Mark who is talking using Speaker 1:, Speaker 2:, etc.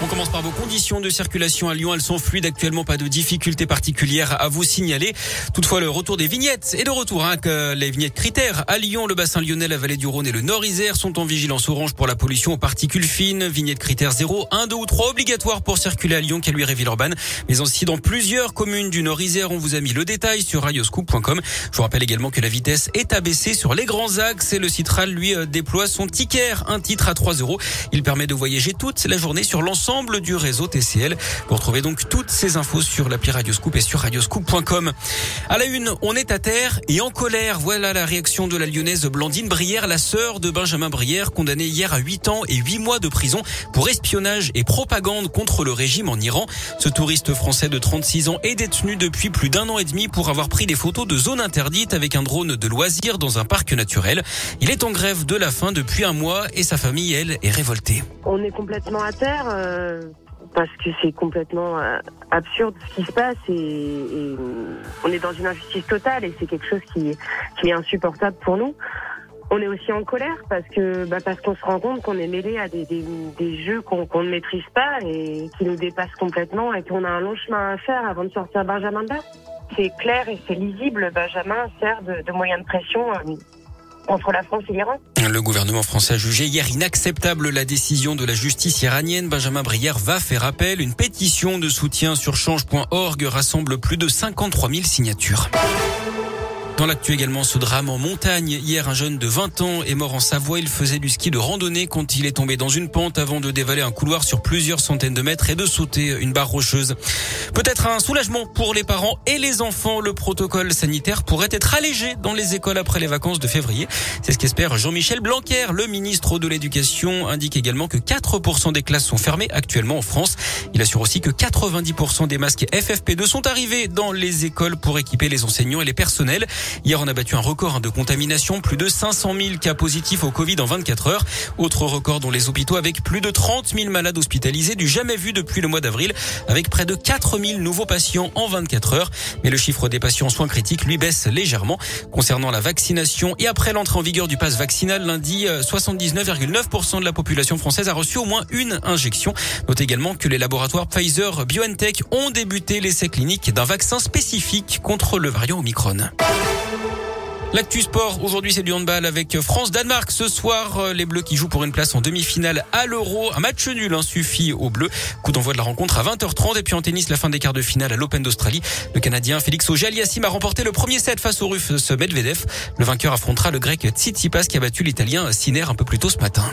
Speaker 1: On commence par vos conditions de circulation à Lyon. Elles sont fluides actuellement, pas de difficultés particulières à vous signaler. Toutefois, le retour des vignettes est de retour. Hein, que les vignettes critères à Lyon, le bassin lyonnais, la vallée du Rhône et le Nord-Isère sont en vigilance orange pour la pollution aux particules fines. Vignettes critères 0, 1, 2 ou 3 obligatoires pour circuler à Lyon, Caluire et Villeurbanne. Mais aussi dans plusieurs communes du Nord-Isère. On vous a mis le détail sur radioscoop.com. Je vous rappelle également que la vitesse est abaissée sur les grands axes et le Citral, lui, euh, déploie son ticket, un titre à 3 euros. Il permet de voyager toute la journée sur l'ensemble du réseau TCL. Vous retrouvez donc toutes ces infos sur l'appli Radioscoop et sur radioscoop.com. À la une, on est à terre et en colère. Voilà la réaction de la lyonnaise Blandine Brière, la sœur de Benjamin Brière, condamnée hier à 8 ans et 8 mois de prison pour espionnage et propagande contre le régime en Iran. Ce touriste français de 36 ans est détenu depuis plus d'un an et demi pour avoir pris des photos de zones interdites avec un drone de loisirs dans un parc naturel. Il est en grève de la faim depuis un mois et sa famille, elle, est révoltée.
Speaker 2: On est complètement à terre. Euh, euh, parce que c'est complètement euh, absurde ce qui se passe et, on est dans une injustice totale et c'est quelque chose qui, est insupportable pour nous. On est aussi en colère parce que bah parce qu'on se rend compte qu'on est mêlé à des, des, jeux qu'on ne maîtrise pas et qui nous dépassent complètement et qu'on a un long chemin à faire avant de sortir Benjamin de C'est clair et c'est lisible. Benjamin sert de, de moyen de pression euh,
Speaker 1: Le gouvernement français a jugé hier inacceptable la décision de la justice iranienne. Benjamin Brière va faire appel. Une pétition de soutien sur change.org rassemble plus de 53 000 signatures. Dans l'actu également, ce drame en montagne. Hier, un jeune de 20 ans est mort en Savoie. Il faisait du ski de randonnée quand il est tombé dans une pente avant de dévaler un couloir sur plusieurs centaines de mètres et de sauter une barre rocheuse. Peut-être un soulagement pour les parents et les enfants. Le protocole sanitaire pourrait être allégé dans les écoles après les vacances de février. C'est ce qu'espère Jean-Michel Blanquer. Le ministre de l'Éducation indique également que 4% des classes sont fermées actuellement en France. Il assure aussi que 90% des masques FFP2 sont arrivés dans les écoles pour équiper les enseignants et les personnels. Hier, on a battu un record hein, de contamination, plus de 500 000 cas positifs au Covid en 24 heures. Autre record dans les hôpitaux avec plus de 30 000 malades hospitalisés, du jamais vu depuis le mois d'avril, avec près de 4 000 nouveaux patients en 24 heures. Mais le chiffre des patients en soins critiques, lui, baisse légèrement. Concernant la vaccination et après l'entrée en vigueur du pass vaccinal lundi, 79,9% euh, de la population française a reçu au moins une injection. Notez également que les laboratoires Pfizer BioNTech ont débuté l'essai clinique d'un vaccin spécifique contre le variant Omicron. L'actu sport, aujourd'hui c'est du handball avec France-Danemark. Ce soir, euh, les Bleus qui jouent pour une place en demi-finale à l'Euro. Un match nul hein, suffit aux Bleus. Coup d'envoi de la rencontre à 20h30 et puis en tennis, la fin des quarts de finale à l'Open d'Australie. Le Canadien Félix Auger-Aliassime a remporté le premier set face au Russe Medvedev. Le vainqueur affrontera le Grec Tsitsipas qui a battu l'Italien Sinner un peu plus tôt ce matin.